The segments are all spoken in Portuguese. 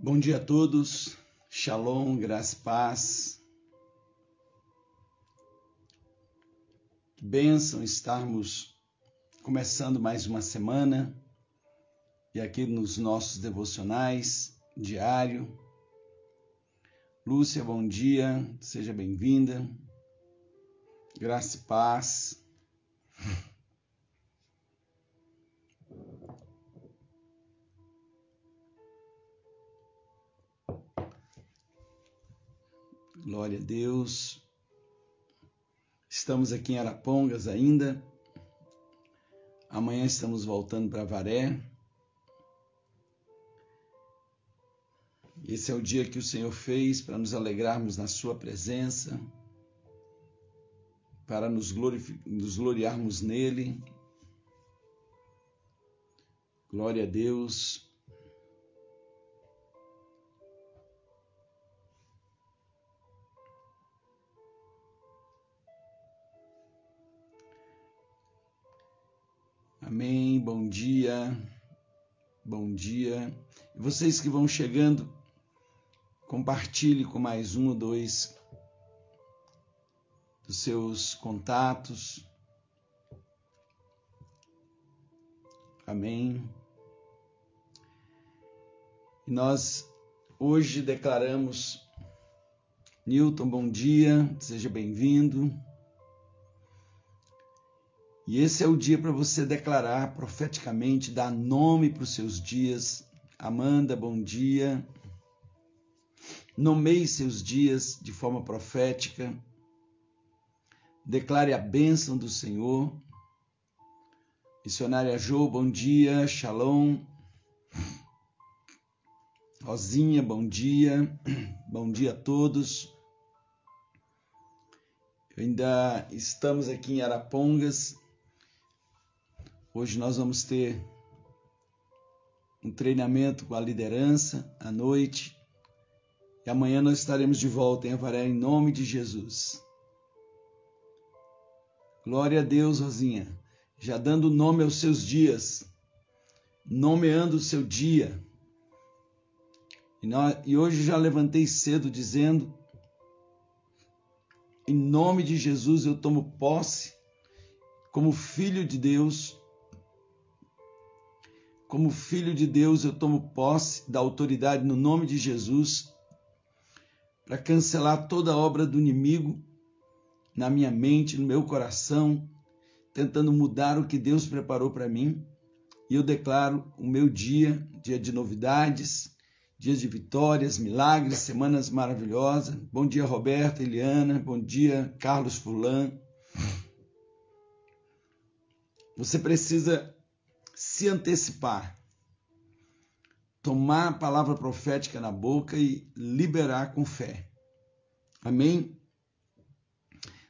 Bom dia a todos, Shalom, graça paz. Que bênção estarmos começando mais uma semana e aqui nos nossos devocionais diário. Lúcia, bom dia, seja bem-vinda. Graça e paz. Glória a Deus. Estamos aqui em Arapongas ainda. Amanhã estamos voltando para Varé. Esse é o dia que o Senhor fez para nos alegrarmos na Sua presença, para nos, nos gloriarmos nele. Glória a Deus. Amém. Bom dia. Bom dia. Vocês que vão chegando, compartilhe com mais um ou dois dos seus contatos. Amém. E nós hoje declaramos Newton, bom dia, seja bem-vindo. E esse é o dia para você declarar profeticamente, dar nome para os seus dias. Amanda, bom dia. Nomeie seus dias de forma profética. Declare a bênção do Senhor. Missionária Jo, bom dia. Shalom. Rosinha, bom dia. Bom dia a todos. Ainda estamos aqui em Arapongas Hoje nós vamos ter um treinamento com a liderança à noite. E amanhã nós estaremos de volta em Avaré em nome de Jesus. Glória a Deus, Rosinha. Já dando nome aos seus dias, nomeando o seu dia. E, nós, e hoje já levantei cedo dizendo: em nome de Jesus eu tomo posse como filho de Deus como filho de Deus, eu tomo posse da autoridade no nome de Jesus para cancelar toda obra do inimigo na minha mente, no meu coração, tentando mudar o que Deus preparou para mim. E eu declaro o meu dia, dia de novidades, dias de vitórias, milagres, semanas maravilhosas. Bom dia, Roberta, Eliana. Bom dia, Carlos Fulan. Você precisa se antecipar, tomar a palavra profética na boca e liberar com fé. Amém?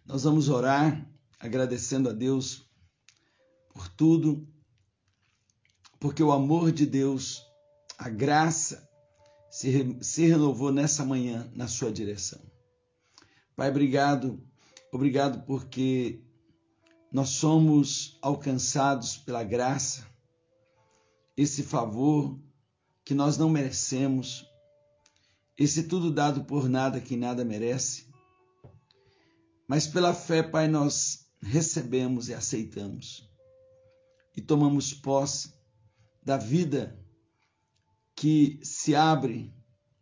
Nós vamos orar agradecendo a Deus por tudo, porque o amor de Deus, a graça, se, se renovou nessa manhã na sua direção. Pai, obrigado, obrigado porque nós somos alcançados pela graça esse favor que nós não merecemos, esse tudo dado por nada que nada merece. Mas pela fé, Pai, nós recebemos e aceitamos e tomamos posse da vida que se abre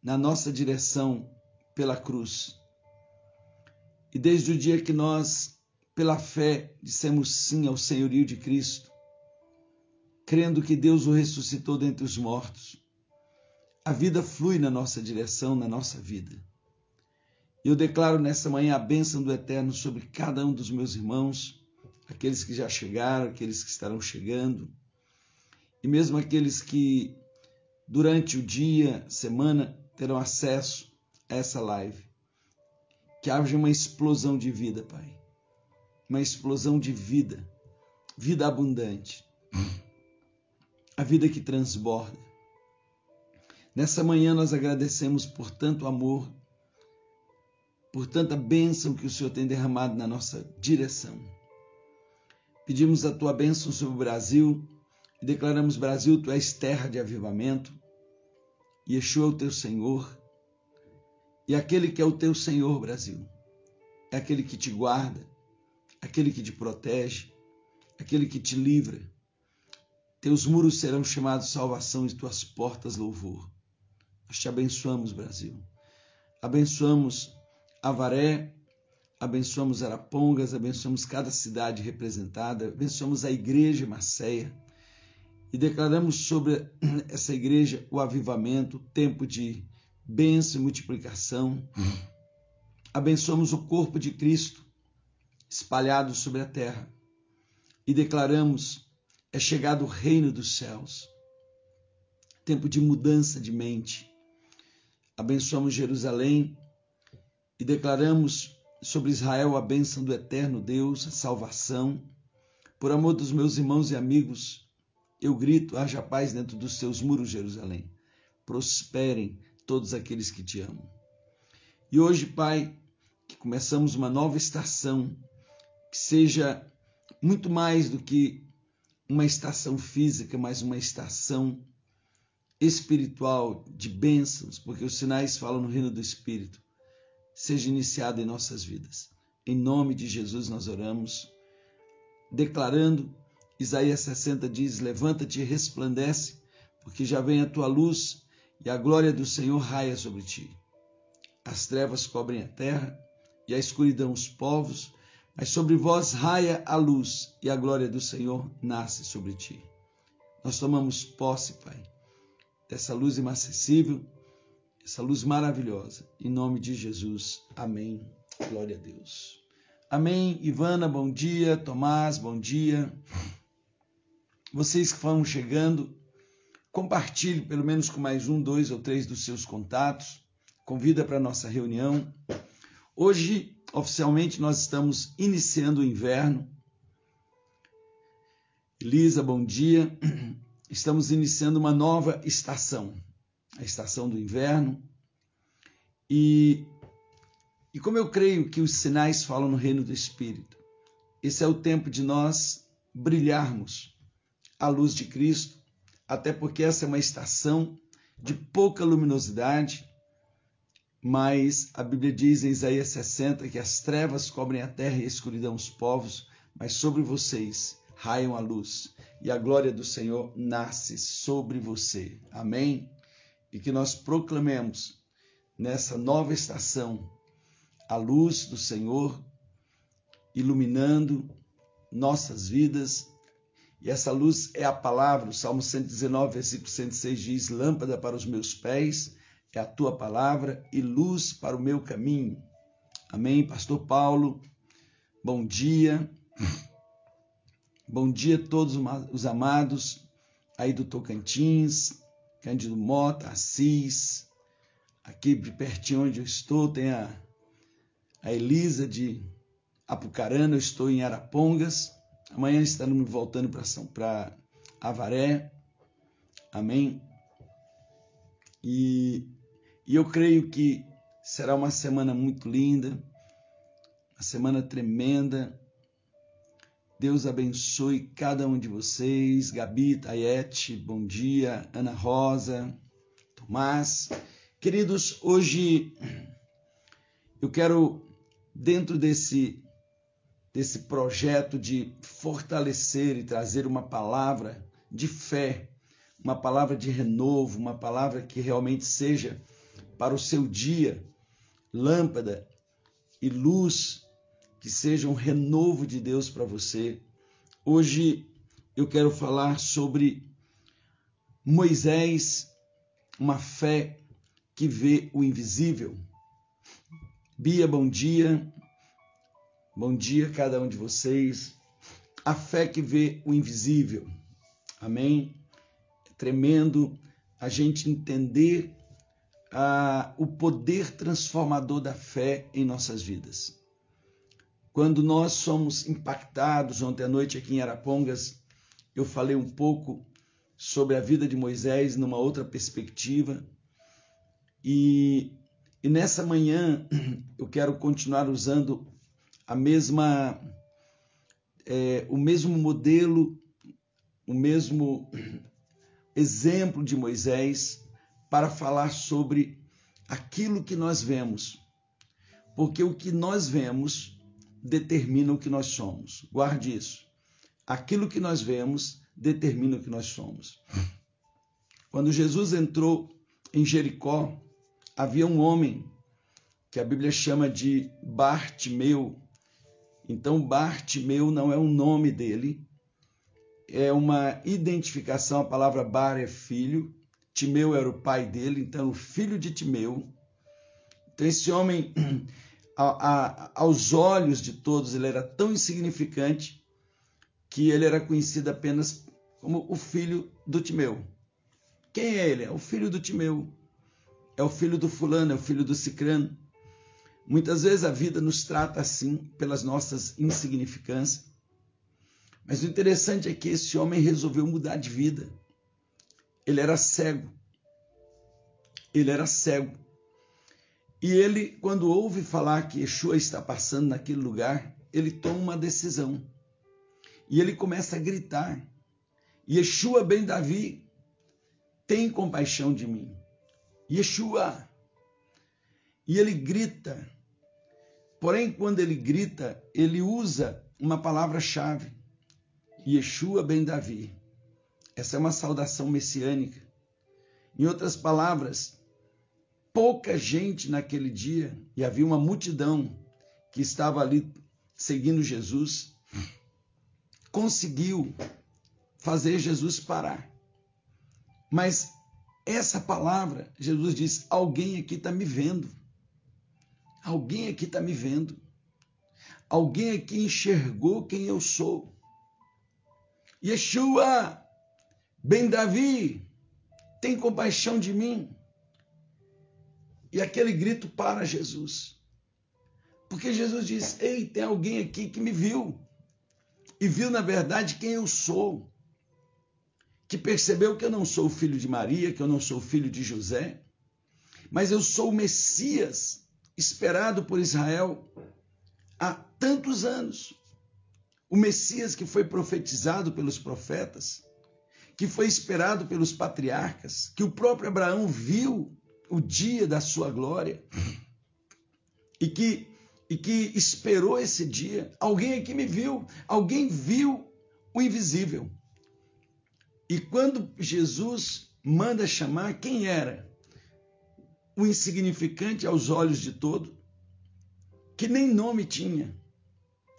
na nossa direção pela cruz. E desde o dia que nós, pela fé, dissemos sim ao senhorio de Cristo, crendo que Deus o ressuscitou dentre os mortos. A vida flui na nossa direção, na nossa vida. Eu declaro nessa manhã a bênção do Eterno sobre cada um dos meus irmãos, aqueles que já chegaram, aqueles que estarão chegando, e mesmo aqueles que durante o dia, semana, terão acesso a essa live. Que haja uma explosão de vida, Pai. Uma explosão de vida, vida abundante a vida que transborda. Nessa manhã nós agradecemos por tanto amor, por tanta bênção que o Senhor tem derramado na nossa direção. Pedimos a tua bênção sobre o Brasil e declaramos: Brasil, tu és terra de avivamento, Yeshua é o teu Senhor. E aquele que é o teu Senhor, Brasil, é aquele que te guarda, aquele que te protege, aquele que te livra. Teus muros serão chamados salvação e tuas portas louvor. Nós te abençoamos, Brasil. Abençoamos Avaré, abençoamos Arapongas, abençoamos cada cidade representada, abençoamos a igreja Macéia e declaramos sobre essa igreja o avivamento, tempo de bênção e multiplicação. Abençoamos o corpo de Cristo espalhado sobre a terra e declaramos: é chegado o reino dos céus. Tempo de mudança de mente. Abençoamos Jerusalém e declaramos sobre Israel a bênção do eterno Deus, a salvação. Por amor dos meus irmãos e amigos, eu grito: haja paz dentro dos seus muros, Jerusalém. Prosperem todos aqueles que te amam. E hoje, Pai, que começamos uma nova estação, que seja muito mais do que uma estação física, mas uma estação espiritual de bênçãos, porque os sinais falam no reino do Espírito, seja iniciado em nossas vidas. Em nome de Jesus nós oramos, declarando, Isaías 60 diz: Levanta-te e resplandece, porque já vem a tua luz e a glória do Senhor raia sobre ti. As trevas cobrem a terra e a escuridão os povos, mas sobre vós raia a luz e a glória do Senhor nasce sobre ti. Nós tomamos posse, Pai, dessa luz inacessível, essa luz maravilhosa. Em nome de Jesus. Amém. Glória a Deus. Amém. Ivana, bom dia. Tomás, bom dia. Vocês que vão chegando, Compartilhe pelo menos com mais um, dois ou três dos seus contatos. Convida para a nossa reunião. Hoje, oficialmente, nós estamos iniciando o inverno. Elisa, bom dia. Estamos iniciando uma nova estação, a estação do inverno. E, e como eu creio que os sinais falam no reino do Espírito, esse é o tempo de nós brilharmos a luz de Cristo até porque essa é uma estação de pouca luminosidade, mas a Bíblia diz em Isaías 60 que as trevas cobrem a terra e a escuridão os povos, mas sobre vocês raiam a luz e a glória do Senhor nasce sobre você. Amém? E que nós proclamemos nessa nova estação a luz do Senhor iluminando nossas vidas e essa luz é a palavra. O Salmo 119, versículo 106 diz: Lâmpada para os meus pés é a tua palavra e luz para o meu caminho. Amém. Pastor Paulo, bom dia. Bom dia a todos os amados aí do Tocantins, Cândido Mota, Assis, aqui de pertinho onde eu estou, tem a, a Elisa de Apucarana, eu estou em Arapongas. Amanhã estaremos voltando para São para Avaré. Amém. E, e eu creio que será uma semana muito linda, uma semana tremenda. Deus abençoe cada um de vocês. Gabi, Tayete, bom dia. Ana Rosa, Tomás. Queridos, hoje eu quero, dentro desse desse projeto de fortalecer e trazer uma palavra de fé, uma palavra de renovo, uma palavra que realmente seja para o seu dia lâmpada e luz, que seja um renovo de Deus para você. Hoje eu quero falar sobre Moisés, uma fé que vê o invisível. Bia, bom dia. Bom dia a cada um de vocês. A fé que vê o invisível. Amém? É tremendo a gente entender ah, o poder transformador da fé em nossas vidas. Quando nós somos impactados, ontem à noite aqui em Arapongas, eu falei um pouco sobre a vida de Moisés numa outra perspectiva. E, e nessa manhã eu quero continuar usando a mesma, é, o mesmo modelo, o mesmo exemplo de Moisés para falar sobre aquilo que nós vemos. Porque o que nós vemos determina o que nós somos. Guarde isso. Aquilo que nós vemos determina o que nós somos. Quando Jesus entrou em Jericó, havia um homem que a Bíblia chama de Bartimeu. Então, Bartimeu não é o nome dele, é uma identificação. A palavra Bar é filho, Timeu era o pai dele, então, filho de Timeu. Então, esse homem, a, a, aos olhos de todos, ele era tão insignificante que ele era conhecido apenas como o filho do Timeu. Quem é ele? É o filho do Timeu. É o filho do fulano, é o filho do cicrano. Muitas vezes a vida nos trata assim, pelas nossas insignificâncias. Mas o interessante é que esse homem resolveu mudar de vida. Ele era cego. Ele era cego. E ele, quando ouve falar que Yeshua está passando naquele lugar, ele toma uma decisão. E ele começa a gritar: Yeshua ben Davi, tem compaixão de mim. Yeshua. E ele grita. Porém, quando ele grita, ele usa uma palavra-chave. Yeshua ben Davi. Essa é uma saudação messiânica. Em outras palavras, pouca gente naquele dia, e havia uma multidão que estava ali seguindo Jesus, conseguiu fazer Jesus parar. Mas essa palavra, Jesus diz: alguém aqui está me vendo. Alguém aqui está me vendo. Alguém aqui enxergou quem eu sou. Yeshua, Ben Davi, tem compaixão de mim. E aquele grito para Jesus. Porque Jesus diz: Ei, tem alguém aqui que me viu. E viu, na verdade, quem eu sou que percebeu que eu não sou filho de Maria, que eu não sou filho de José, mas eu sou o Messias esperado por Israel há tantos anos. O Messias que foi profetizado pelos profetas, que foi esperado pelos patriarcas, que o próprio Abraão viu o dia da sua glória e que e que esperou esse dia. Alguém aqui me viu, alguém viu o invisível. E quando Jesus manda chamar, quem era? O insignificante aos olhos de todo, que nem nome tinha.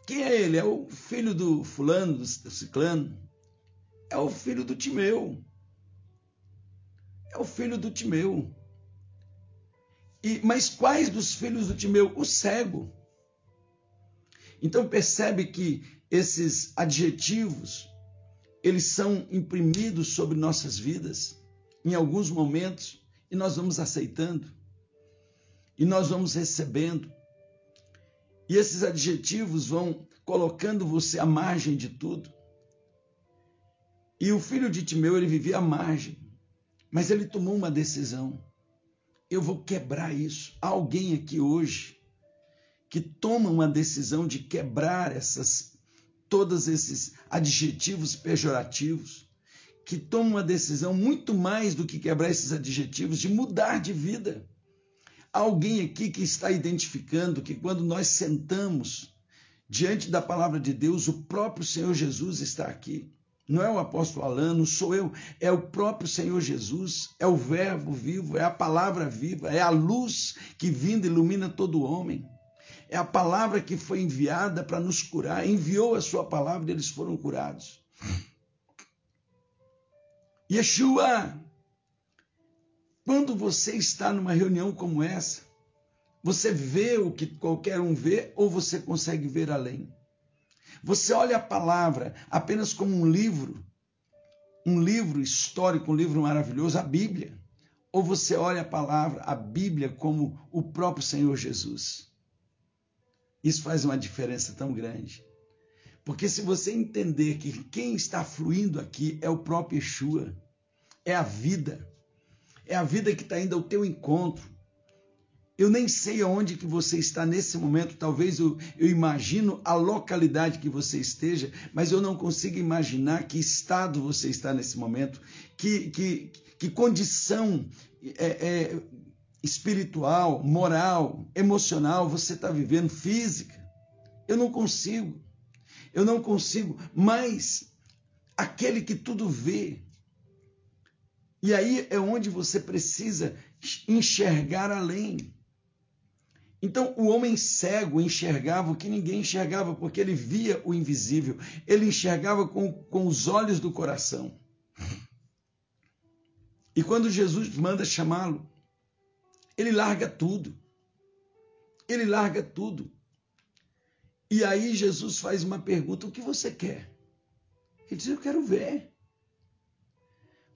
Quem é ele? É o filho do fulano, do ciclano. É o filho do Timeu. É o filho do Timeu. E, mas quais dos filhos do Timeu? O cego. Então percebe que esses adjetivos eles são imprimidos sobre nossas vidas em alguns momentos e nós vamos aceitando e nós vamos recebendo. E esses adjetivos vão colocando você à margem de tudo. E o filho de Timeu, ele vivia à margem, mas ele tomou uma decisão. Eu vou quebrar isso. Há alguém aqui hoje que toma uma decisão de quebrar essas todos esses adjetivos pejorativos, que toma uma decisão muito mais do que quebrar esses adjetivos, de mudar de vida. Há alguém aqui que está identificando que quando nós sentamos diante da palavra de Deus, o próprio Senhor Jesus está aqui. Não é o apóstolo Alano, sou eu, é o próprio Senhor Jesus, é o Verbo vivo, é a palavra viva, é a luz que vindo ilumina todo homem. É a palavra que foi enviada para nos curar. Enviou a sua palavra e eles foram curados. Yeshua, quando você está numa reunião como essa, você vê o que qualquer um vê ou você consegue ver além? Você olha a palavra apenas como um livro, um livro histórico, um livro maravilhoso, a Bíblia. Ou você olha a palavra, a Bíblia, como o próprio Senhor Jesus? Isso faz uma diferença tão grande. Porque se você entender que quem está fluindo aqui é o próprio Yeshua, é a vida, é a vida que está indo ao teu encontro. Eu nem sei aonde que você está nesse momento, talvez eu, eu imagino a localidade que você esteja, mas eu não consigo imaginar que estado você está nesse momento, que, que, que condição é, é, espiritual, moral, emocional você está vivendo, física. Eu não consigo. Eu não consigo. Mas aquele que tudo vê. E aí é onde você precisa enxergar além. Então, o homem cego enxergava o que ninguém enxergava, porque ele via o invisível, ele enxergava com, com os olhos do coração. E quando Jesus manda chamá-lo, ele larga tudo. Ele larga tudo. E aí Jesus faz uma pergunta: o que você quer? Ele diz: eu quero ver.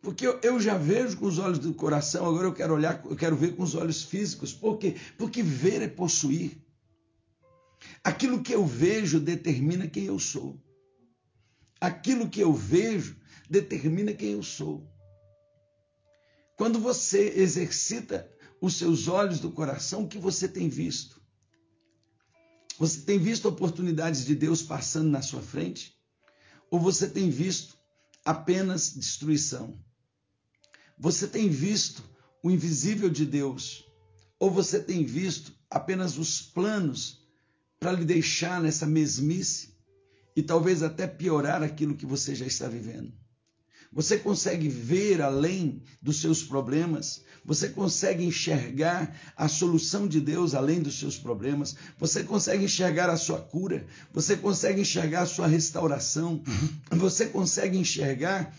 Porque eu, já vejo com os olhos do coração, agora eu quero olhar, eu quero ver com os olhos físicos. Por quê? Porque ver é possuir. Aquilo que eu vejo determina quem eu sou. Aquilo que eu vejo determina quem eu sou. Quando você exercita os seus olhos do coração, o que você tem visto? Você tem visto oportunidades de Deus passando na sua frente? Ou você tem visto apenas destruição? Você tem visto o invisível de Deus? Ou você tem visto apenas os planos para lhe deixar nessa mesmice e talvez até piorar aquilo que você já está vivendo? Você consegue ver além dos seus problemas? Você consegue enxergar a solução de Deus além dos seus problemas? Você consegue enxergar a sua cura? Você consegue enxergar a sua restauração? Você consegue enxergar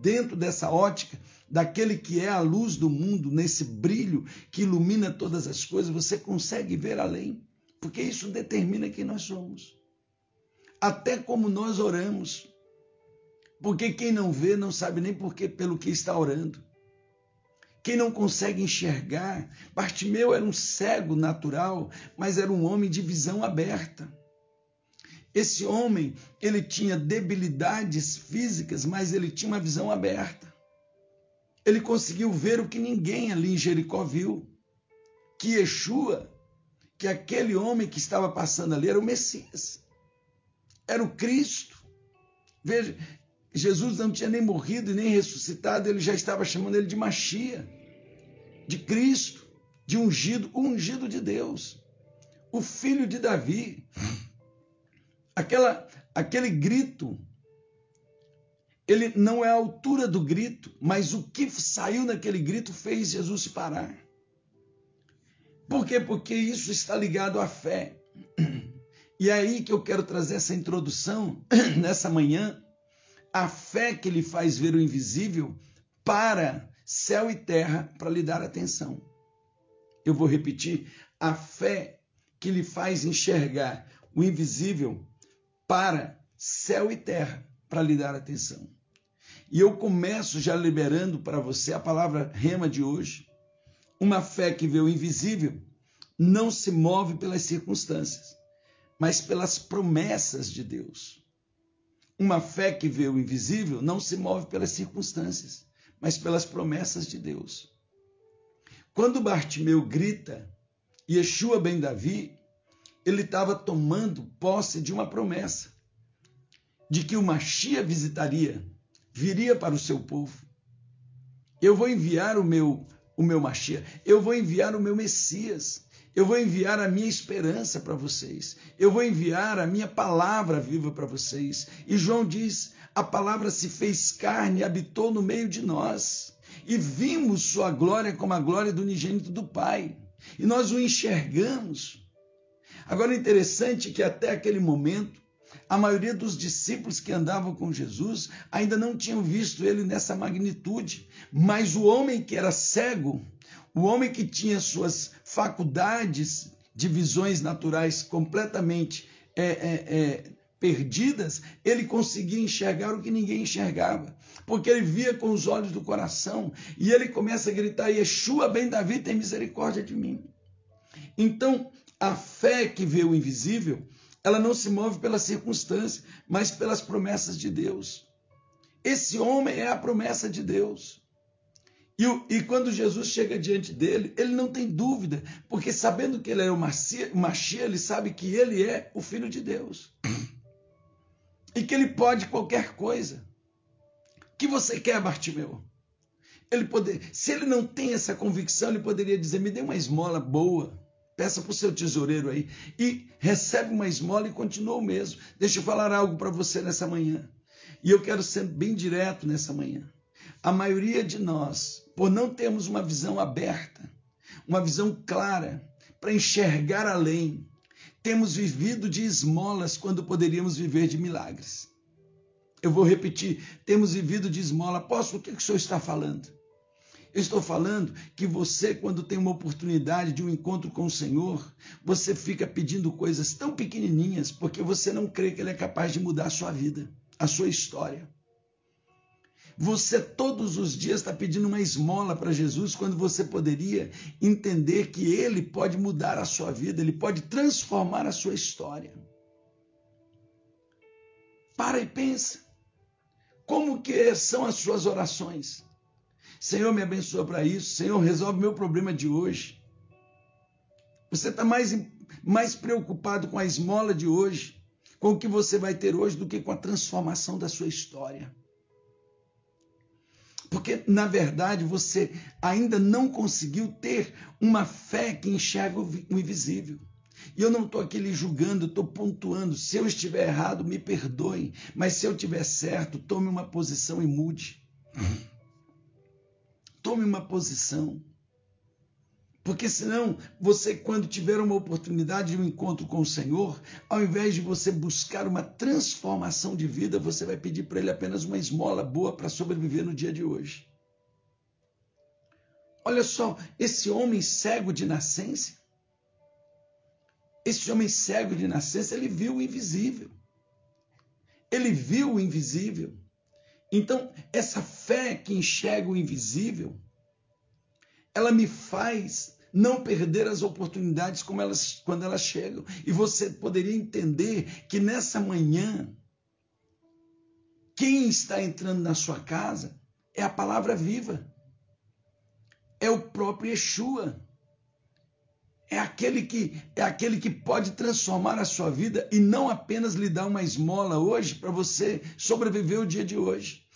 dentro dessa ótica daquele que é a luz do mundo, nesse brilho que ilumina todas as coisas? Você consegue ver além? Porque isso determina quem nós somos. Até como nós oramos. Porque quem não vê não sabe nem porque pelo que está orando. Quem não consegue enxergar, Bartimeu era um cego natural, mas era um homem de visão aberta. Esse homem, ele tinha debilidades físicas, mas ele tinha uma visão aberta. Ele conseguiu ver o que ninguém ali em Jericó viu, que Yeshua, que aquele homem que estava passando ali era o Messias. Era o Cristo. Veja, Jesus não tinha nem morrido e nem ressuscitado, ele já estava chamando ele de Machia, de Cristo, de ungido, ungido de Deus, o filho de Davi. Aquela, aquele grito, ele não é a altura do grito, mas o que saiu naquele grito fez Jesus se parar. Por quê? Porque isso está ligado à fé. E é aí que eu quero trazer essa introdução nessa manhã a fé que lhe faz ver o invisível para céu e terra para lhe dar atenção. Eu vou repetir: a fé que lhe faz enxergar o invisível para céu e terra para lhe dar atenção. E eu começo já liberando para você a palavra rema de hoje. Uma fé que vê o invisível não se move pelas circunstâncias, mas pelas promessas de Deus. Uma fé que vê o invisível não se move pelas circunstâncias, mas pelas promessas de Deus. Quando Bartimeu grita, Yeshua ben Davi, ele estava tomando posse de uma promessa, de que o Machia visitaria, viria para o seu povo. Eu vou enviar o meu o meu Machia, eu vou enviar o meu Messias. Eu vou enviar a minha esperança para vocês. Eu vou enviar a minha palavra viva para vocês. E João diz: a palavra se fez carne e habitou no meio de nós. E vimos sua glória como a glória do unigênito do Pai. E nós o enxergamos. Agora, é interessante que até aquele momento, a maioria dos discípulos que andavam com Jesus ainda não tinham visto ele nessa magnitude. Mas o homem que era cego, o homem que tinha suas faculdades de visões naturais completamente é, é, é, perdidas, ele conseguia enxergar o que ninguém enxergava, porque ele via com os olhos do coração e ele começa a gritar: Yeshua, bem Davi, tem misericórdia de mim. Então, a fé que vê o invisível, ela não se move pela circunstância, mas pelas promessas de Deus. Esse homem é a promessa de Deus. E, e, quando Jesus chega diante dele, ele não tem dúvida, porque sabendo que ele é o Machia, ele sabe que ele é o Filho de Deus. E que ele pode qualquer coisa. O que você quer, Bartimeu? Ele poder, se ele não tem essa convicção, ele poderia dizer: me dê uma esmola boa, peça para o seu tesoureiro aí e recebe uma esmola e continua o mesmo. Deixa eu falar algo para você nessa manhã. E eu quero ser bem direto nessa manhã. A maioria de nós, por não termos uma visão aberta, uma visão clara para enxergar além, temos vivido de esmolas quando poderíamos viver de milagres. Eu vou repetir: temos vivido de esmola. Apóstolo, o que, que o senhor está falando? Eu estou falando que você, quando tem uma oportunidade de um encontro com o Senhor, você fica pedindo coisas tão pequenininhas porque você não crê que Ele é capaz de mudar a sua vida, a sua história. Você todos os dias está pedindo uma esmola para Jesus quando você poderia entender que Ele pode mudar a sua vida, Ele pode transformar a sua história. Para e pensa. Como que são as suas orações? Senhor, me abençoa para isso. Senhor, resolve meu problema de hoje. Você está mais, mais preocupado com a esmola de hoje, com o que você vai ter hoje, do que com a transformação da sua história. Porque, na verdade, você ainda não conseguiu ter uma fé que enxerga o invisível. E eu não estou aqui lhe julgando, estou pontuando. Se eu estiver errado, me perdoe. Mas se eu estiver certo, tome uma posição e mude. Tome uma posição. Porque senão, você, quando tiver uma oportunidade de um encontro com o Senhor, ao invés de você buscar uma transformação de vida, você vai pedir para Ele apenas uma esmola boa para sobreviver no dia de hoje. Olha só, esse homem cego de nascença, esse homem cego de nascença, ele viu o invisível. Ele viu o invisível. Então, essa fé que enxerga o invisível, ela me faz não perder as oportunidades como elas, quando elas chegam. E você poderia entender que nessa manhã, quem está entrando na sua casa é a palavra viva, é o próprio Yeshua. É aquele que é aquele que pode transformar a sua vida e não apenas lhe dar uma esmola hoje para você sobreviver o dia de hoje.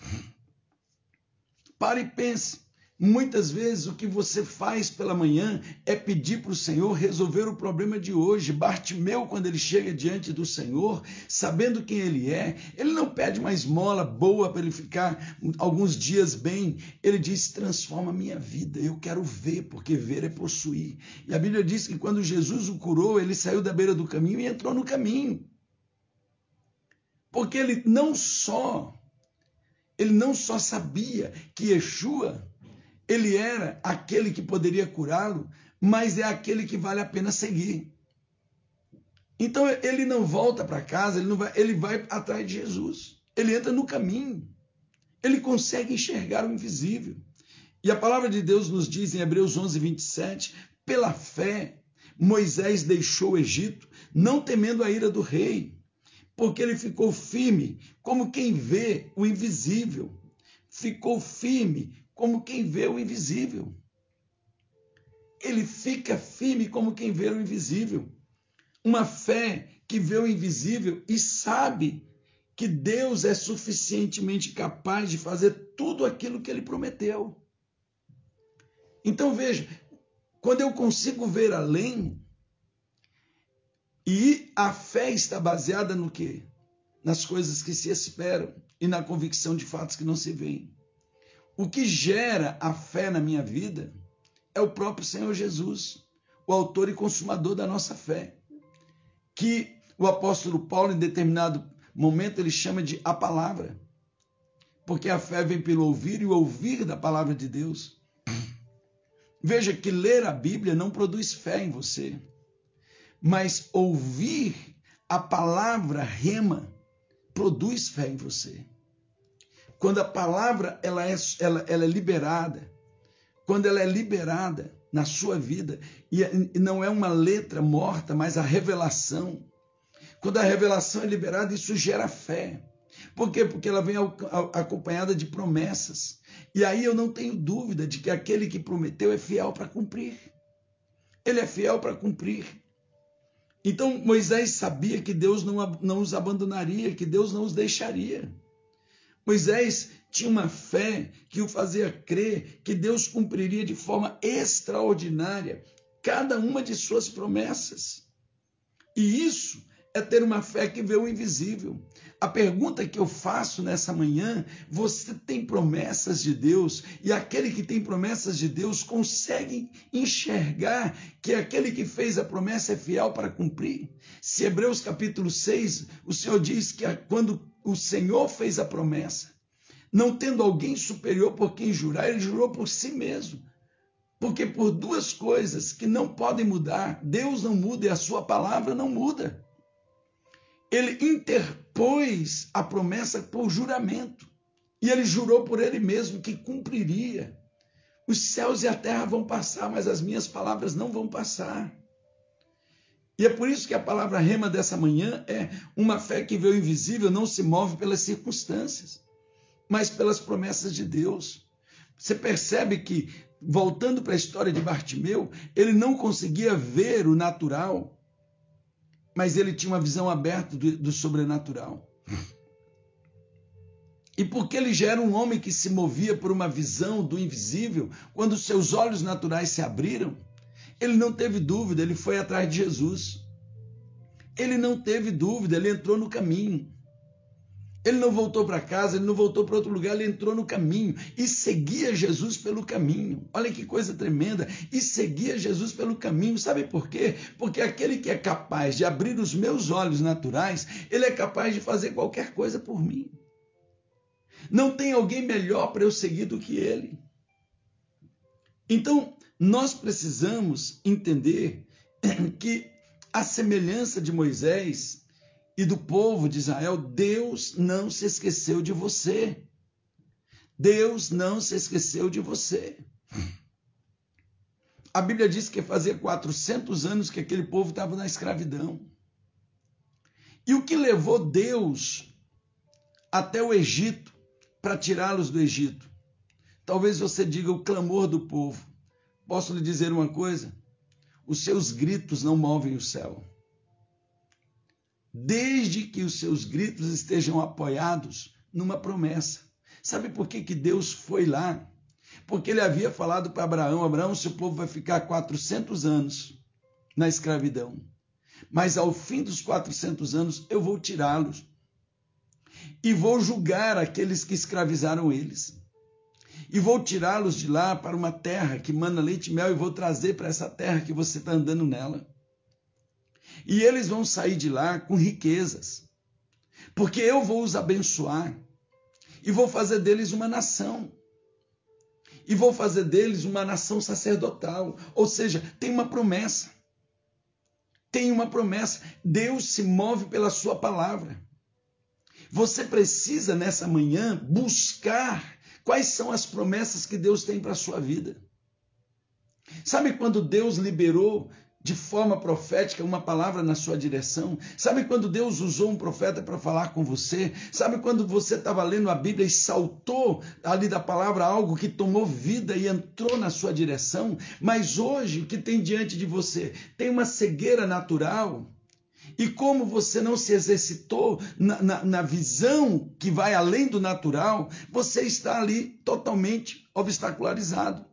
Pare e pense. Muitas vezes o que você faz pela manhã é pedir para o Senhor resolver o problema de hoje. Bartimeu, quando ele chega diante do Senhor, sabendo quem ele é, ele não pede uma esmola boa para ele ficar alguns dias bem. Ele diz: transforma a minha vida, eu quero ver, porque ver é possuir. E a Bíblia diz que quando Jesus o curou, ele saiu da beira do caminho e entrou no caminho. Porque ele não só ele não só sabia que Yeshua ele era aquele que poderia curá-lo, mas é aquele que vale a pena seguir. Então ele não volta para casa, ele, não vai, ele vai atrás de Jesus. Ele entra no caminho. Ele consegue enxergar o invisível. E a palavra de Deus nos diz em Hebreus 11, 27, pela fé, Moisés deixou o Egito, não temendo a ira do rei, porque ele ficou firme, como quem vê o invisível. Ficou firme, como quem vê o invisível. Ele fica firme como quem vê o invisível. Uma fé que vê o invisível e sabe que Deus é suficientemente capaz de fazer tudo aquilo que ele prometeu. Então veja, quando eu consigo ver além, e a fé está baseada no quê? Nas coisas que se esperam e na convicção de fatos que não se veem. O que gera a fé na minha vida é o próprio Senhor Jesus, o autor e consumador da nossa fé. Que o apóstolo Paulo, em determinado momento, ele chama de a palavra. Porque a fé vem pelo ouvir e o ouvir da palavra de Deus. Veja que ler a Bíblia não produz fé em você, mas ouvir a palavra rema produz fé em você quando a palavra ela é, ela, ela é liberada, quando ela é liberada na sua vida, e não é uma letra morta, mas a revelação. Quando a revelação é liberada, isso gera fé. Por quê? Porque ela vem acompanhada de promessas. E aí eu não tenho dúvida de que aquele que prometeu é fiel para cumprir. Ele é fiel para cumprir. Então Moisés sabia que Deus não, não os abandonaria, que Deus não os deixaria. Moisés tinha uma fé que o fazia crer que Deus cumpriria de forma extraordinária cada uma de suas promessas. E isso é ter uma fé que vê o invisível. A pergunta que eu faço nessa manhã: você tem promessas de Deus e aquele que tem promessas de Deus consegue enxergar que aquele que fez a promessa é fiel para cumprir? Se Hebreus capítulo 6, o Senhor diz que quando o Senhor fez a promessa, não tendo alguém superior por quem jurar, ele jurou por si mesmo. Porque por duas coisas que não podem mudar, Deus não muda e a sua palavra não muda ele interpôs a promessa por juramento. E ele jurou por ele mesmo que cumpriria. Os céus e a terra vão passar, mas as minhas palavras não vão passar. E é por isso que a palavra rema dessa manhã é uma fé que vê o invisível, não se move pelas circunstâncias, mas pelas promessas de Deus. Você percebe que, voltando para a história de Bartimeu, ele não conseguia ver o natural, mas ele tinha uma visão aberta do, do sobrenatural. E porque ele já era um homem que se movia por uma visão do invisível, quando seus olhos naturais se abriram, ele não teve dúvida, ele foi atrás de Jesus. Ele não teve dúvida, ele entrou no caminho. Ele não voltou para casa, ele não voltou para outro lugar, ele entrou no caminho e seguia Jesus pelo caminho. Olha que coisa tremenda! E seguia Jesus pelo caminho. Sabe por quê? Porque aquele que é capaz de abrir os meus olhos naturais, ele é capaz de fazer qualquer coisa por mim. Não tem alguém melhor para eu seguir do que ele. Então, nós precisamos entender que a semelhança de Moisés, e do povo de Israel, Deus não se esqueceu de você. Deus não se esqueceu de você. A Bíblia diz que fazia 400 anos que aquele povo estava na escravidão. E o que levou Deus até o Egito para tirá-los do Egito? Talvez você diga o clamor do povo. Posso lhe dizer uma coisa? Os seus gritos não movem o céu desde que os seus gritos estejam apoiados numa promessa. Sabe por que, que Deus foi lá? Porque ele havia falado para Abraão: Abraão, seu povo vai ficar 400 anos na escravidão, mas ao fim dos 400 anos eu vou tirá-los e vou julgar aqueles que escravizaram eles. E vou tirá-los de lá para uma terra que manda leite e mel e vou trazer para essa terra que você está andando nela. E eles vão sair de lá com riquezas, porque eu vou os abençoar e vou fazer deles uma nação. E vou fazer deles uma nação sacerdotal. Ou seja, tem uma promessa. Tem uma promessa. Deus se move pela sua palavra. Você precisa nessa manhã buscar quais são as promessas que Deus tem para a sua vida. Sabe quando Deus liberou de forma profética uma palavra na sua direção? Sabe quando Deus usou um profeta para falar com você? Sabe quando você estava lendo a Bíblia e saltou ali da palavra algo que tomou vida e entrou na sua direção? Mas hoje o que tem diante de você? Tem uma cegueira natural. E como você não se exercitou na, na, na visão que vai além do natural, você está ali totalmente obstacularizado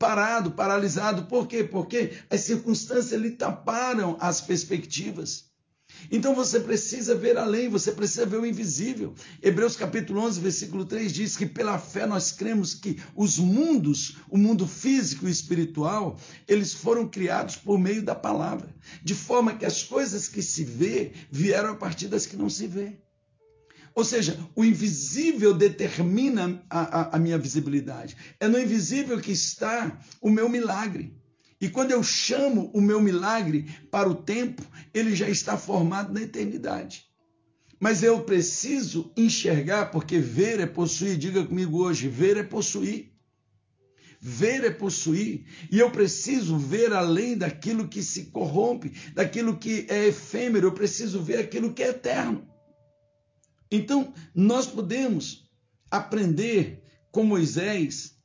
parado, paralisado. Por quê? Porque as circunstâncias lhe taparam as perspectivas. Então você precisa ver além, você precisa ver o invisível. Hebreus capítulo 11, versículo 3 diz que pela fé nós cremos que os mundos, o mundo físico e espiritual, eles foram criados por meio da palavra, de forma que as coisas que se vê vieram a partir das que não se vê. Ou seja, o invisível determina a, a, a minha visibilidade. É no invisível que está o meu milagre. E quando eu chamo o meu milagre para o tempo, ele já está formado na eternidade. Mas eu preciso enxergar, porque ver é possuir. Diga comigo hoje: ver é possuir. Ver é possuir. E eu preciso ver além daquilo que se corrompe, daquilo que é efêmero. Eu preciso ver aquilo que é eterno. Então, nós podemos aprender com Moisés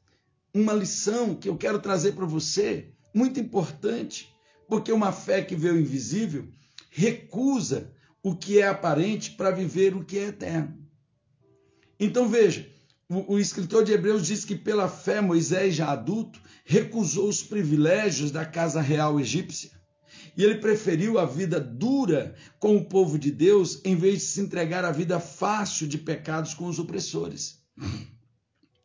uma lição que eu quero trazer para você, muito importante, porque uma fé que vê o invisível recusa o que é aparente para viver o que é eterno. Então veja, o, o escritor de Hebreus diz que pela fé Moisés, já adulto, recusou os privilégios da casa real egípcia. E ele preferiu a vida dura com o povo de Deus em vez de se entregar à vida fácil de pecados com os opressores.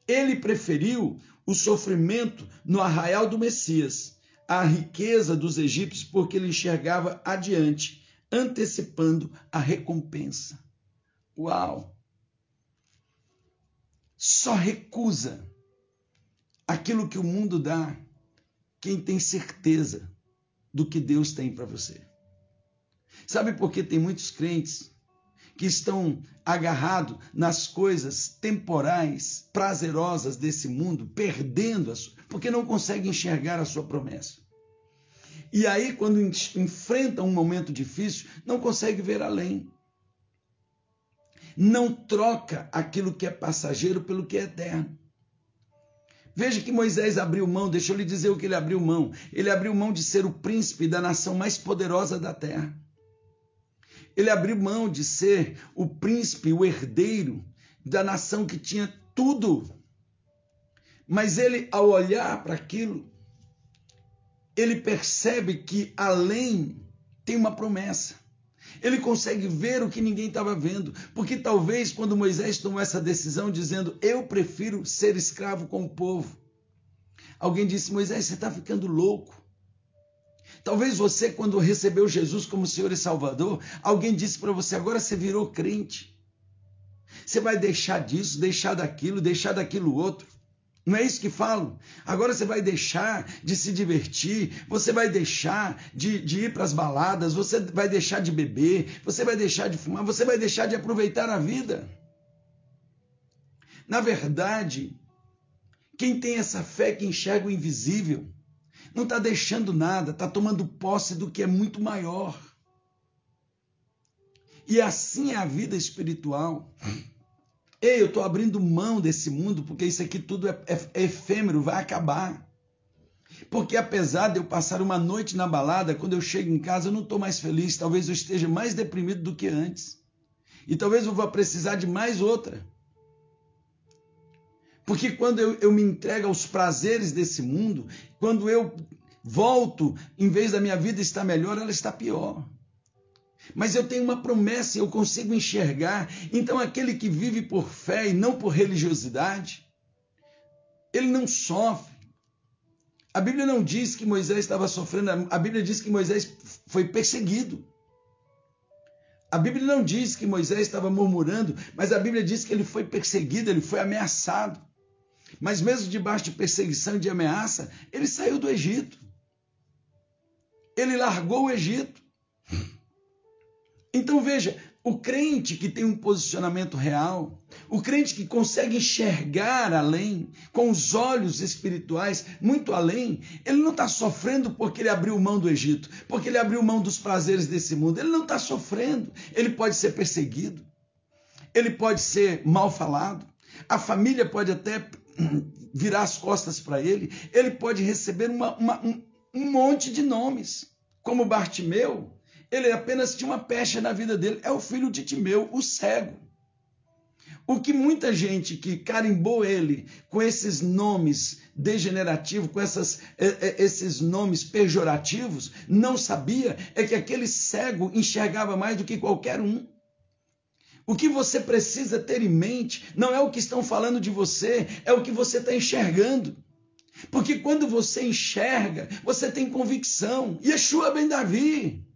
Ele preferiu o sofrimento no arraial do Messias, a riqueza dos egípcios, porque ele enxergava adiante, antecipando a recompensa. Uau! Só recusa aquilo que o mundo dá quem tem certeza do que Deus tem para você. Sabe por que tem muitos crentes que estão agarrados nas coisas temporais, prazerosas desse mundo, perdendo a sua, porque não conseguem enxergar a sua promessa. E aí, quando enfrentam um momento difícil, não consegue ver além não troca aquilo que é passageiro pelo que é eterno. Veja que Moisés abriu mão, deixa eu lhe dizer o que ele abriu mão. Ele abriu mão de ser o príncipe da nação mais poderosa da terra. Ele abriu mão de ser o príncipe, o herdeiro da nação que tinha tudo. Mas ele, ao olhar para aquilo, ele percebe que além tem uma promessa. Ele consegue ver o que ninguém estava vendo, porque talvez quando Moisés tomou essa decisão dizendo: "Eu prefiro ser escravo com o povo", alguém disse: "Moisés, você está ficando louco". Talvez você, quando recebeu Jesus como Senhor e Salvador, alguém disse para você: agora você virou crente. Você vai deixar disso, deixar daquilo, deixar daquilo outro. Não é isso que falam? Agora você vai deixar de se divertir, você vai deixar de, de ir para as baladas, você vai deixar de beber, você vai deixar de fumar, você vai deixar de aproveitar a vida. Na verdade, quem tem essa fé que enxerga o invisível, não está deixando nada, está tomando posse do que é muito maior. E assim é a vida espiritual. Ei, eu estou abrindo mão desse mundo porque isso aqui tudo é, é, é efêmero, vai acabar. Porque apesar de eu passar uma noite na balada, quando eu chego em casa eu não estou mais feliz, talvez eu esteja mais deprimido do que antes. E talvez eu vá precisar de mais outra. Porque quando eu, eu me entrego aos prazeres desse mundo, quando eu volto, em vez da minha vida estar melhor, ela está pior mas eu tenho uma promessa eu consigo enxergar. Então, aquele que vive por fé e não por religiosidade, ele não sofre. A Bíblia não diz que Moisés estava sofrendo, a Bíblia diz que Moisés foi perseguido. A Bíblia não diz que Moisés estava murmurando, mas a Bíblia diz que ele foi perseguido, ele foi ameaçado. Mas mesmo debaixo de perseguição e de ameaça, ele saiu do Egito. Ele largou o Egito. Então veja, o crente que tem um posicionamento real, o crente que consegue enxergar além, com os olhos espirituais, muito além, ele não está sofrendo porque ele abriu mão do Egito, porque ele abriu mão dos prazeres desse mundo. Ele não está sofrendo. Ele pode ser perseguido, ele pode ser mal falado, a família pode até virar as costas para ele, ele pode receber uma, uma, um, monte de nomes, como Bartimeu ele apenas tinha uma pecha na vida dele. É o filho de Timeu, o cego. O que muita gente que carimbou ele com esses nomes degenerativos, com essas, esses nomes pejorativos, não sabia é que aquele cego enxergava mais do que qualquer um. O que você precisa ter em mente não é o que estão falando de você, é o que você está enxergando. Porque quando você enxerga, você tem convicção. Yeshua ben Davi.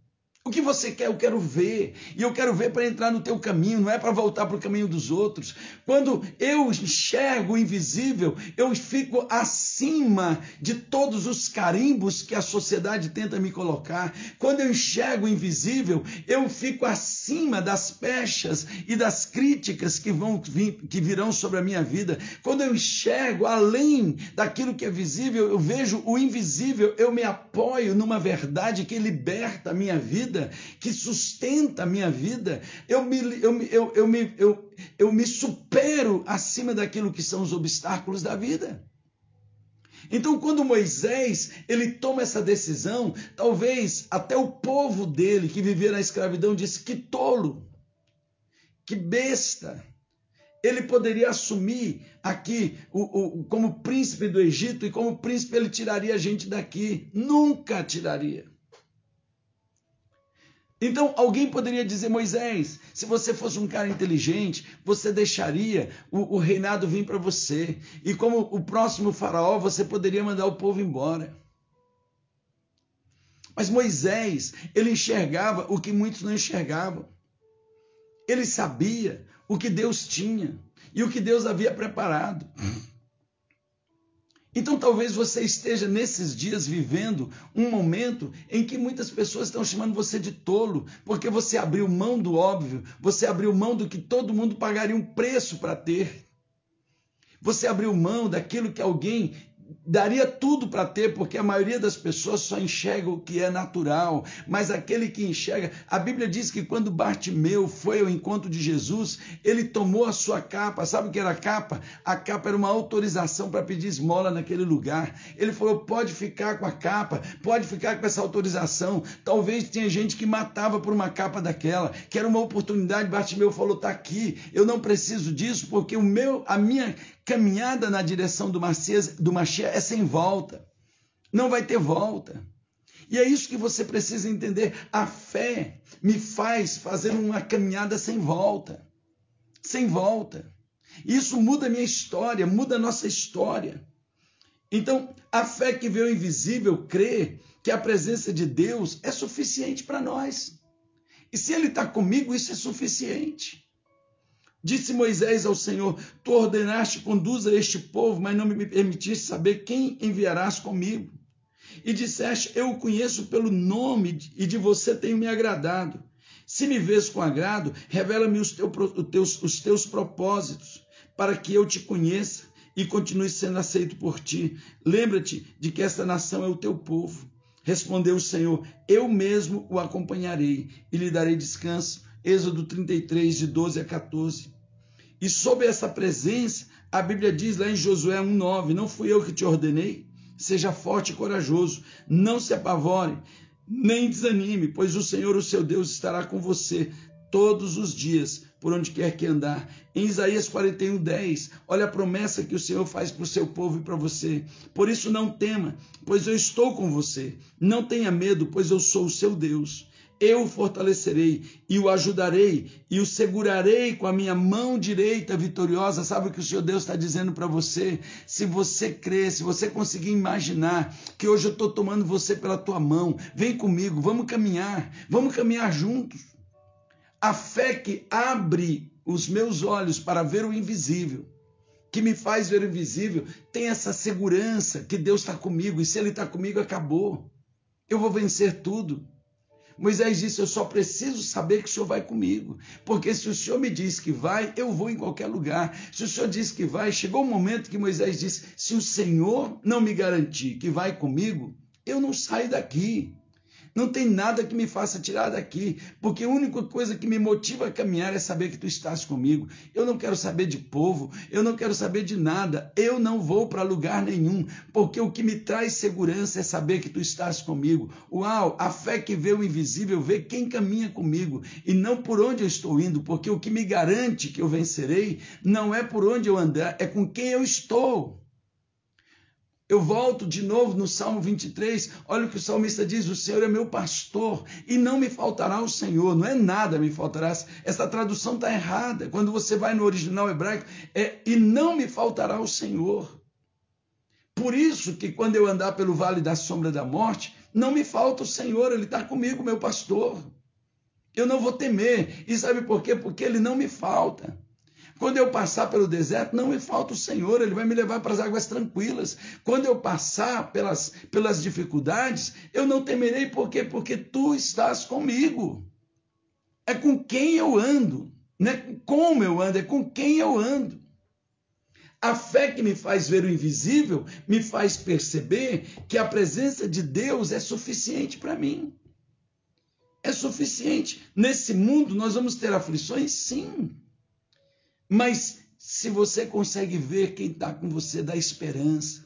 O que você quer, eu quero ver. E eu quero ver para entrar no teu caminho, não é para voltar para o caminho dos outros. Quando eu enxergo o invisível, eu fico acima de todos os carimbos que a sociedade tenta me colocar. Quando eu enxergo o invisível, eu fico acima das pechas e das críticas que vão que virão sobre a minha vida. Quando eu enxergo além daquilo que é visível, eu vejo o invisível, eu me apoio numa verdade que liberta a minha vida vida, que sustenta a minha vida, eu me, eu, eu, eu, me, eu, eu me supero acima daquilo que são os obstáculos da vida. Então, quando Moisés ele toma essa decisão, talvez até o povo dele que vivia na escravidão disse que tolo, que besta. ele poderia assumir aqui o, o, como príncipe do Egito e como príncipe ele tiraria a gente daqui. Nunca tiraria. Então, alguém poderia dizer, Moisés, se você fosse um cara inteligente, você deixaria o, o reinado vir para você. E como o próximo faraó, você poderia mandar o povo embora. Mas Moisés, ele enxergava o que muitos não enxergavam. Ele sabia o que Deus tinha e o que Deus havia preparado. Então talvez você esteja nesses dias vivendo um momento em que muitas pessoas estão chamando você de tolo, porque você abriu mão do óbvio, você abriu mão do que todo mundo pagaria um preço para ter. Você abriu mão daquilo que alguém daria tudo para ter, porque a maioria das pessoas só enxerga o que é natural, mas aquele que enxerga, a Bíblia diz que quando Bartimeu foi ao encontro de Jesus, ele tomou a sua capa, sabe o que era a capa? A capa era uma autorização para pedir esmola naquele lugar. Ele falou: pode ficar com a capa, pode ficar com essa autorização. Talvez tinha gente que matava por uma capa daquela, que era uma oportunidade. Bartimeu falou: tá aqui, eu não preciso disso, porque o meu, a minha caminhada na direção do Messias, do Mashiach é sem volta. Não vai ter volta. E é isso que você precisa entender. A fé me faz fazer uma caminhada sem volta. Sem volta. Isso muda a minha história, muda a nossa história. Então, a fé que vê o invisível crê que a presença de Deus é suficiente para nós. E se Ele está comigo, isso é suficiente. Disse Moisés ao Senhor: Tu ordenaste, conduza este povo, mas não me permitiste saber quem enviarás comigo. E disseste: Eu o conheço pelo nome e de você tenho me agradado. Se me vês com agrado, revela-me os, teu, os, teus, os teus propósitos, para que eu te conheça e continue sendo aceito por ti. Lembra-te de que esta nação é o teu povo. Respondeu o Senhor: Eu mesmo o acompanharei e lhe darei descanso. Êxodo 33, de 12 a 14. E sob essa presença, a Bíblia diz lá em Josué 1,9: Não fui eu que te ordenei? Seja forte e corajoso, não se apavore, nem desanime, pois o Senhor, o seu Deus, estará com você todos os dias, por onde quer que andar. Em Isaías 41, 10, olha a promessa que o Senhor faz para o seu povo e para você. Por isso não tema, pois eu estou com você. Não tenha medo, pois eu sou o seu Deus eu o fortalecerei e o ajudarei e o segurarei com a minha mão direita vitoriosa. Sabe o que o Senhor Deus está dizendo para você? Se você crer, se você conseguir imaginar que hoje eu estou tomando você pela tua mão, vem comigo, vamos caminhar, vamos caminhar juntos. A fé que abre os meus olhos para ver o invisível, que me faz ver o invisível, tem essa segurança que Deus está comigo e se Ele está comigo, acabou. Eu vou vencer tudo. Moisés disse: Eu só preciso saber que o Senhor vai comigo. Porque se o Senhor me diz que vai, eu vou em qualquer lugar. Se o Senhor diz que vai, chegou o um momento que Moisés disse: Se o Senhor não me garantir que vai comigo, eu não saio daqui. Não tem nada que me faça tirar daqui, porque a única coisa que me motiva a caminhar é saber que tu estás comigo. Eu não quero saber de povo, eu não quero saber de nada, eu não vou para lugar nenhum, porque o que me traz segurança é saber que tu estás comigo. Uau, a fé que vê o invisível vê quem caminha comigo e não por onde eu estou indo, porque o que me garante que eu vencerei não é por onde eu andar, é com quem eu estou. Eu volto de novo no Salmo 23, olha o que o salmista diz: O Senhor é meu pastor e não me faltará o Senhor, não é nada me faltará. Essa tradução está errada. Quando você vai no original hebraico, é e não me faltará o Senhor. Por isso que quando eu andar pelo vale da sombra da morte, não me falta o Senhor, Ele está comigo, meu pastor. Eu não vou temer. E sabe por quê? Porque Ele não me falta. Quando eu passar pelo deserto, não me falta o Senhor, Ele vai me levar para as águas tranquilas. Quando eu passar pelas, pelas dificuldades, eu não temerei, por quê? Porque tu estás comigo. É com quem eu ando, não é como eu ando, é com quem eu ando. A fé que me faz ver o invisível me faz perceber que a presença de Deus é suficiente para mim. É suficiente. Nesse mundo nós vamos ter aflições? Sim. Mas se você consegue ver quem está com você, dá esperança.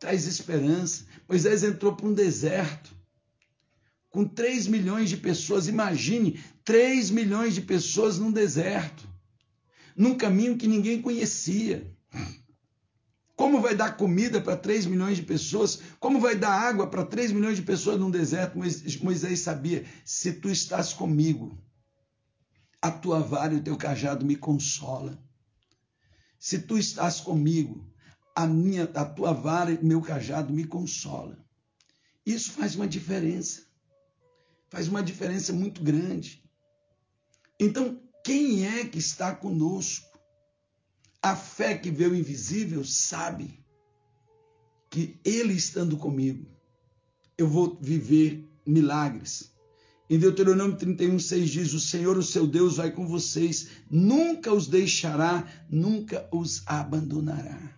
Traz esperança. Moisés entrou para um deserto com 3 milhões de pessoas. Imagine 3 milhões de pessoas num deserto. num caminho que ninguém conhecia. Como vai dar comida para 3 milhões de pessoas? Como vai dar água para 3 milhões de pessoas num deserto? Moisés sabia: se tu estás comigo, a tua vara e o teu cajado me consola. Se tu estás comigo, a minha, a tua vara e meu cajado me consola. Isso faz uma diferença. Faz uma diferença muito grande. Então, quem é que está conosco? A fé que vê o invisível sabe que Ele estando comigo, eu vou viver milagres. Em Deuteronômio 31, 6 diz: O Senhor, o seu Deus, vai com vocês, nunca os deixará, nunca os abandonará.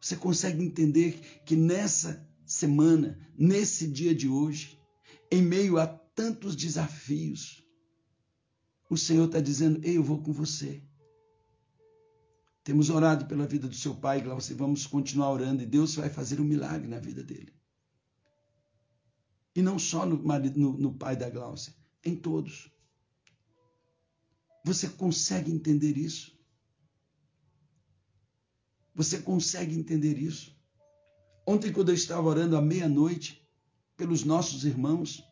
Você consegue entender que nessa semana, nesse dia de hoje, em meio a tantos desafios, o Senhor está dizendo: Ei, eu vou com você. Temos orado pela vida do seu pai, Glaucio, vamos continuar orando, e Deus vai fazer um milagre na vida dele. E não só no, no, no pai da Glaucia, em todos. Você consegue entender isso? Você consegue entender isso? Ontem, quando eu estava orando à meia-noite pelos nossos irmãos,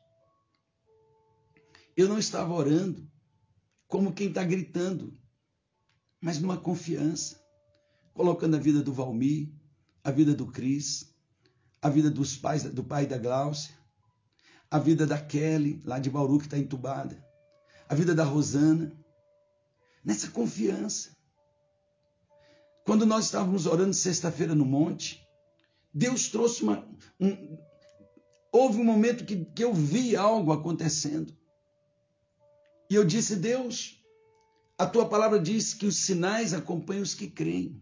eu não estava orando como quem está gritando, mas numa confiança, colocando a vida do Valmir, a vida do Cris, a vida dos pais, do pai da Gláucia, a vida da Kelly, lá de Bauru, que está entubada, a vida da Rosana, nessa confiança. Quando nós estávamos orando sexta-feira no monte, Deus trouxe uma. Um, houve um momento que, que eu vi algo acontecendo. E eu disse, Deus, a tua palavra diz que os sinais acompanham os que creem.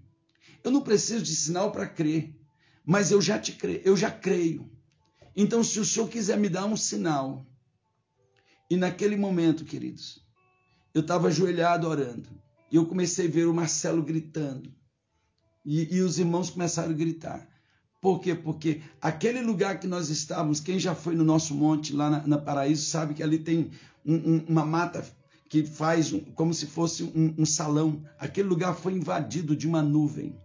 Eu não preciso de sinal para crer, mas eu já te creio, eu já creio. Então, se o Senhor quiser me dar um sinal, e naquele momento, queridos, eu estava ajoelhado orando, e eu comecei a ver o Marcelo gritando, e, e os irmãos começaram a gritar. Por quê? Porque aquele lugar que nós estávamos, quem já foi no nosso monte lá na, na Paraíso sabe que ali tem um, um, uma mata que faz como se fosse um, um salão. Aquele lugar foi invadido de uma nuvem.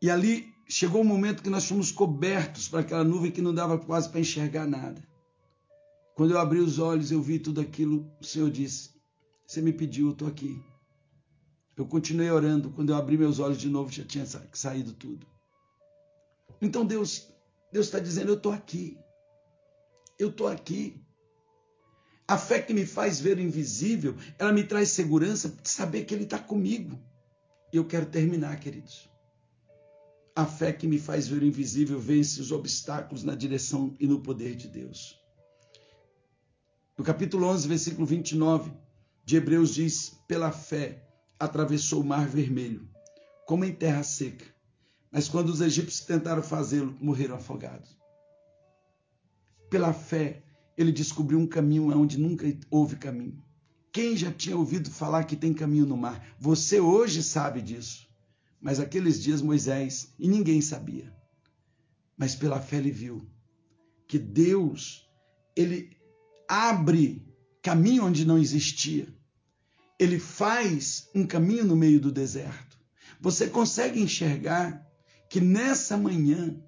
E ali chegou o um momento que nós fomos cobertos para aquela nuvem que não dava quase para enxergar nada. Quando eu abri os olhos, eu vi tudo aquilo. O Senhor disse: Você me pediu, eu estou aqui. Eu continuei orando. Quando eu abri meus olhos de novo, já tinha saído tudo. Então Deus, Deus está dizendo: Eu estou aqui. Eu estou aqui. A fé que me faz ver o invisível, ela me traz segurança de saber que Ele está comigo. E eu quero terminar, queridos. A fé que me faz ver o invisível vence os obstáculos na direção e no poder de Deus. No capítulo 11, versículo 29 de Hebreus diz: Pela fé atravessou o mar vermelho, como em terra seca. Mas quando os egípcios tentaram fazê-lo, morreram afogados. Pela fé, ele descobriu um caminho onde nunca houve caminho. Quem já tinha ouvido falar que tem caminho no mar? Você hoje sabe disso. Mas aqueles dias Moisés, e ninguém sabia. Mas pela fé ele viu que Deus, ele abre caminho onde não existia. Ele faz um caminho no meio do deserto. Você consegue enxergar que nessa manhã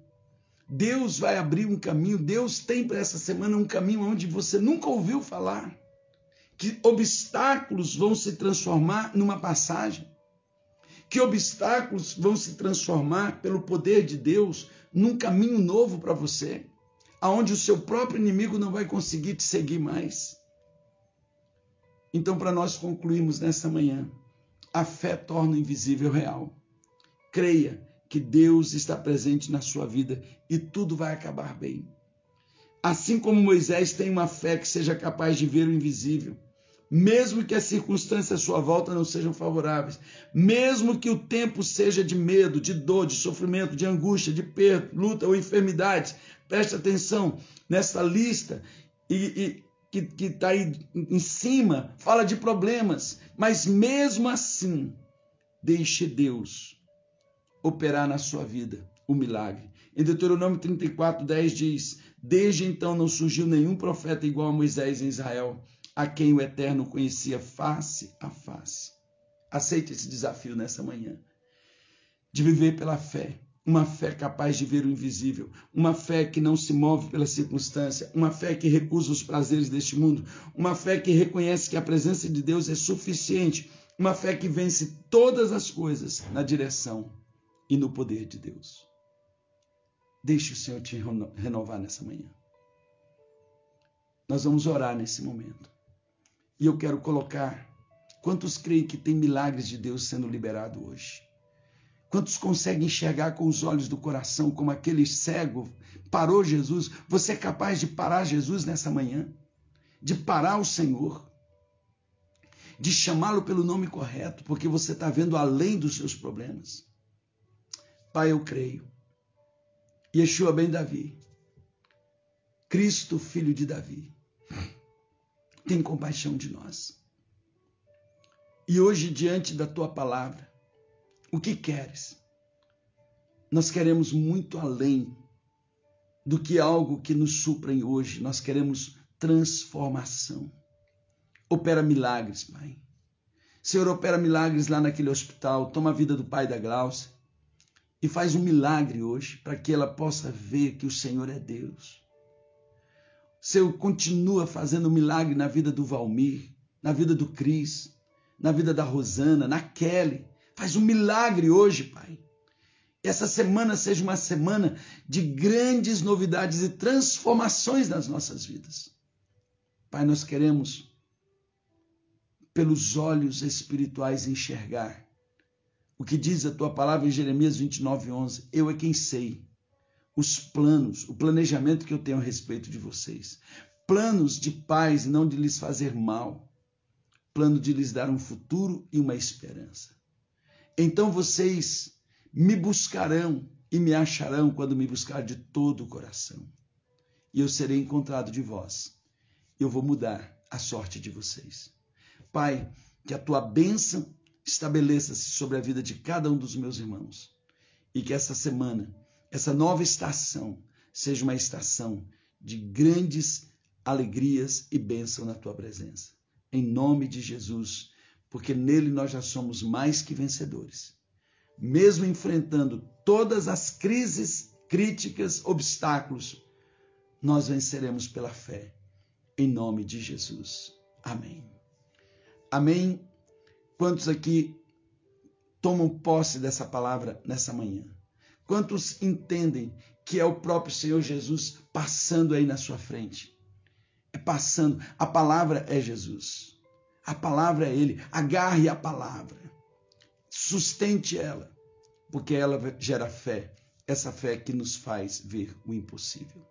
Deus vai abrir um caminho, Deus tem para essa semana um caminho onde você nunca ouviu falar. Que obstáculos vão se transformar numa passagem. Que obstáculos vão se transformar pelo poder de Deus num caminho novo para você, aonde o seu próprio inimigo não vai conseguir te seguir mais. Então, para nós concluirmos nessa manhã, a fé torna o invisível real. Creia que Deus está presente na sua vida e tudo vai acabar bem. Assim como Moisés tem uma fé que seja capaz de ver o invisível, mesmo que as circunstâncias à sua volta não sejam favoráveis, mesmo que o tempo seja de medo, de dor, de sofrimento, de angústia, de perda, luta ou enfermidade, preste atenção nessa lista e, e que está aí em cima, fala de problemas, mas mesmo assim, deixe Deus operar na sua vida o milagre. Em Deuteronômio 34, 10 diz: Desde então não surgiu nenhum profeta igual a Moisés em Israel. A quem o Eterno conhecia face a face. Aceite esse desafio nessa manhã de viver pela fé, uma fé capaz de ver o invisível, uma fé que não se move pela circunstância, uma fé que recusa os prazeres deste mundo, uma fé que reconhece que a presença de Deus é suficiente, uma fé que vence todas as coisas na direção e no poder de Deus. Deixe o Senhor te renovar nessa manhã. Nós vamos orar nesse momento. E eu quero colocar quantos creem que tem milagres de Deus sendo liberado hoje. Quantos conseguem enxergar com os olhos do coração, como aquele cego parou Jesus? Você é capaz de parar Jesus nessa manhã? De parar o Senhor? De chamá-lo pelo nome correto, porque você está vendo além dos seus problemas? Pai, eu creio. Yeshua ben Davi, Cristo, filho de Davi, tem compaixão de nós. E hoje, diante da tua palavra, o que queres? Nós queremos muito além do que algo que nos suprem hoje. Nós queremos transformação. Opera milagres, Pai. Senhor, opera milagres lá naquele hospital. Toma a vida do pai da Glaucia e faz um milagre hoje para que ela possa ver que o Senhor é Deus. Senhor, continua fazendo milagre na vida do Valmir, na vida do Cris, na vida da Rosana, na Kelly, Faz um milagre hoje, Pai. Essa semana seja uma semana de grandes novidades e transformações nas nossas vidas. Pai, nós queremos, pelos olhos espirituais, enxergar o que diz a tua palavra em Jeremias 29, 11. Eu é quem sei os planos, o planejamento que eu tenho a respeito de vocês. Planos de paz e não de lhes fazer mal. Plano de lhes dar um futuro e uma esperança. Então vocês me buscarão e me acharão quando me buscar de todo o coração. E eu serei encontrado de vós. Eu vou mudar a sorte de vocês. Pai, que a tua bênção estabeleça-se sobre a vida de cada um dos meus irmãos. E que essa semana, essa nova estação, seja uma estação de grandes alegrias e bênção na tua presença. Em nome de Jesus porque nele nós já somos mais que vencedores. Mesmo enfrentando todas as crises, críticas, obstáculos, nós venceremos pela fé. Em nome de Jesus. Amém. Amém. Quantos aqui tomam posse dessa palavra nessa manhã? Quantos entendem que é o próprio Senhor Jesus passando aí na sua frente? É passando. A palavra é Jesus. A palavra é Ele. Agarre a palavra. Sustente ela, porque ela gera fé. Essa fé que nos faz ver o impossível.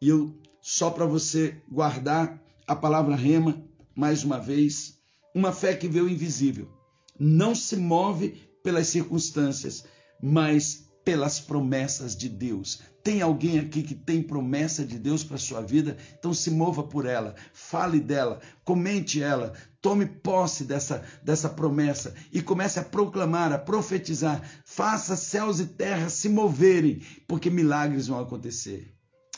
E eu, só para você guardar a palavra rema, mais uma vez, uma fé que vê o invisível. Não se move pelas circunstâncias, mas pelas promessas de Deus. Tem alguém aqui que tem promessa de Deus para sua vida? Então se mova por ela, fale dela, comente ela, tome posse dessa, dessa promessa e comece a proclamar, a profetizar. Faça céus e terras se moverem, porque milagres vão acontecer.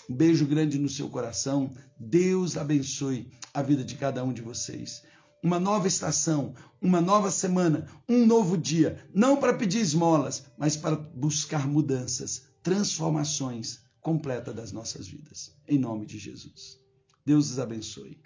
Um beijo grande no seu coração. Deus abençoe a vida de cada um de vocês uma nova estação, uma nova semana, um novo dia, não para pedir esmolas, mas para buscar mudanças, transformações completas das nossas vidas. Em nome de Jesus. Deus os abençoe.